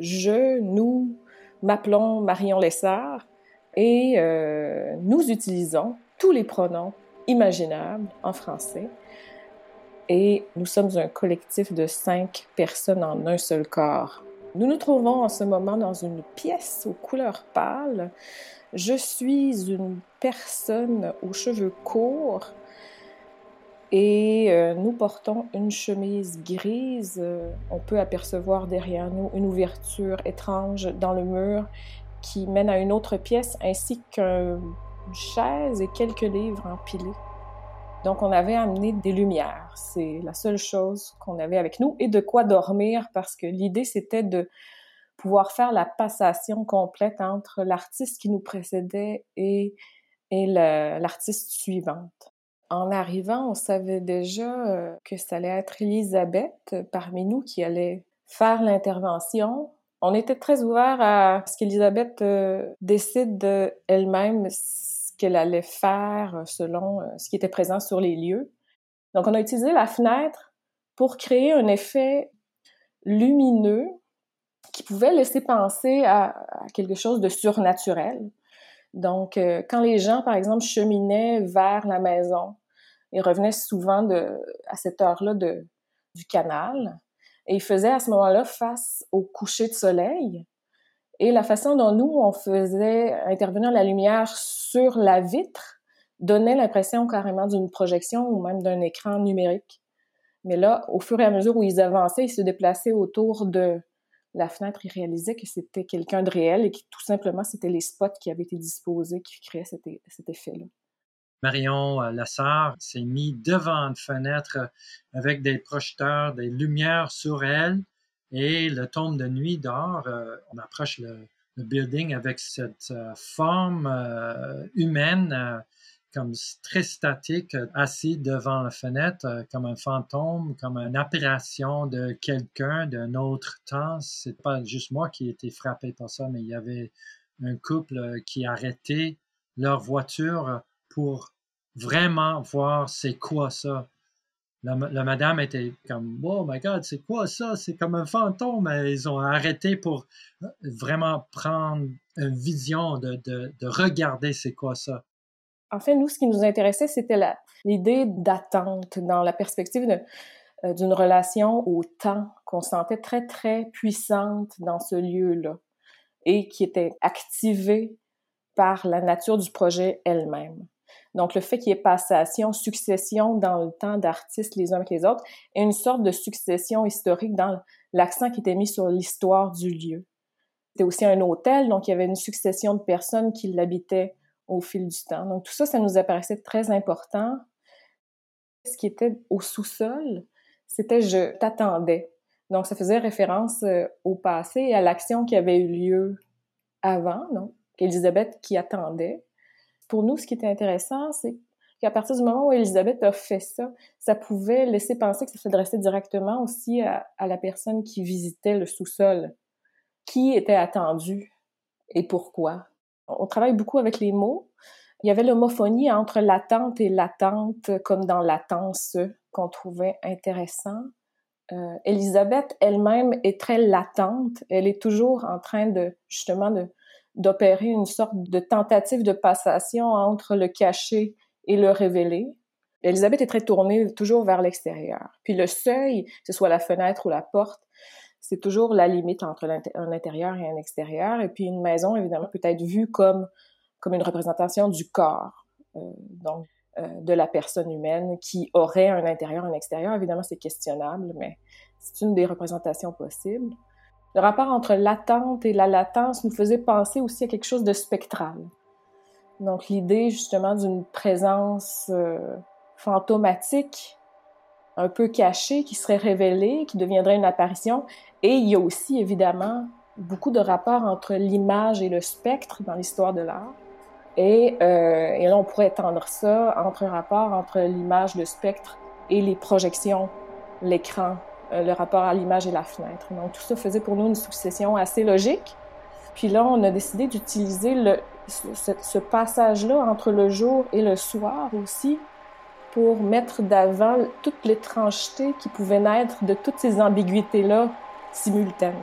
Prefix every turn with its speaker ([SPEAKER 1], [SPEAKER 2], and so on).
[SPEAKER 1] je, nous m'appelons Marion Lessard et euh, nous utilisons tous les pronoms imaginables en français. Et nous sommes un collectif de cinq personnes en un seul corps. Nous nous trouvons en ce moment dans une pièce aux couleurs pâles. Je suis une personne aux cheveux courts et euh, nous portons une chemise grise. on peut apercevoir derrière nous une ouverture étrange dans le mur qui mène à une autre pièce ainsi qu'une chaise et quelques livres empilés. Donc, on avait amené des lumières. C'est la seule chose qu'on avait avec nous et de quoi dormir parce que l'idée, c'était de pouvoir faire la passation complète entre l'artiste qui nous précédait et, et l'artiste suivante. En arrivant, on savait déjà euh, que ça allait être Elisabeth euh, parmi nous qui allait faire l'intervention. On était très ouvert à ce qu'Elisabeth euh, décide elle-même ce qu'elle allait faire selon ce qui était présent sur les lieux. Donc, on a utilisé la fenêtre pour créer un effet lumineux qui pouvait laisser penser à, quelque chose de surnaturel. Donc, euh, quand les gens, par exemple, cheminaient vers la maison, ils revenaient souvent à cette heure-là du canal et ils faisaient à ce moment-là face au coucher de soleil. Et la façon dont nous, on faisait intervenir la lumière sur la vitre donnait l'impression carrément d'une projection ou même d'un écran numérique. Mais là, au fur et à mesure où ils avançaient, ils se déplaçaient autour de, la fenêtre, il réalisait que c'était quelqu'un de réel et que tout simplement, c'était les spots qui avaient été disposés qui créaient cet, effet-là.
[SPEAKER 2] Marion euh, Lassard s'est mis devant une fenêtre avec des projecteurs, des lumières sur elle et le tombe de nuit dort. Euh, on approche le, building avec cette euh, forme humaine comme très statique, assis devant la fenêtre, euh, comme un fantôme, comme une apparition de quelqu'un d'un autre temps. C'est pas juste moi qui ai été frappé par ça, mais il y avait un couple qui arrêtait leur voiture pour vraiment voir c'est quoi ça. La, madame était comme Oh my God, c'est quoi ça? C'est comme un fantôme. Ils ont arrêté pour euh, vraiment prendre une vision de regarder c'est quoi ça.
[SPEAKER 1] En fait, nous, ce qui nous intéressait, c'était l'idée d'attente dans la perspective euh, d'une relation au temps qu'on sentait très, très puissante dans ce lieu-là et qui était activée par la nature du projet elle-même. Donc, le fait qu'il y ait passation, succession dans le temps d'artistes les uns avec les autres, et une sorte de succession historique dans l'accent qui était mis sur l'histoire du lieu. C'était aussi un hôtel, donc il y avait une succession de personnes qui l'habitaient au fil du temps. Donc tout ça, ça nous apparaissait très important. Ce qui était au sous-sol, c'était je t'attendais. Donc ça faisait référence euh, au passé et à l'action qui avait eu lieu avant, donc Élisabeth qui attendait. Pour nous, ce qui était intéressant, c'est qu'à partir du moment où Elisabeth a fait ça, ça pouvait laisser penser que ça s'adressait directement aussi à, à la personne qui visitait le sous-sol. Qui était attendu et pourquoi? On travaille beaucoup avec les mots. Il y avait l'homophonie entre l'attente et l'attente, comme dans latence, qu'on trouvait intéressant. Euh, Elisabeth elle-même est très latente. Elle est toujours en train de, justement, d'opérer une sorte de tentative de passation entre le caché et le révélé. Elisabeth est très tournée toujours vers l'extérieur. Puis le seuil, que ce soit la fenêtre ou la porte, c'est toujours la limite entre un intérieur et un extérieur. Et puis une maison, évidemment, peut être vue comme, comme une représentation du corps, euh, donc euh, de la personne humaine qui aurait un intérieur, un extérieur. Évidemment, c'est questionnable, mais c'est une des représentations possibles. Le rapport entre l'attente et la latence nous faisait penser aussi à quelque chose de spectral. Donc l'idée justement d'une présence euh, fantomatique un peu caché qui serait révélé, qui deviendrait une apparition. Et il y a aussi évidemment beaucoup de rapports entre l'image et le spectre dans l'histoire de l'art. Et, euh, et, là, on pourrait étendre ça entre un rapport entre l'image, le spectre et les projections, l'écran, euh, le rapport à l'image et la fenêtre. Donc tout ça faisait pour nous une succession assez logique. Puis là, on a décidé d'utiliser ce passage-là entre le jour et le soir aussi pour mettre d'avant toute l'étrangeté qui pouvait naître de toutes ces ambiguïtés-là simultanées.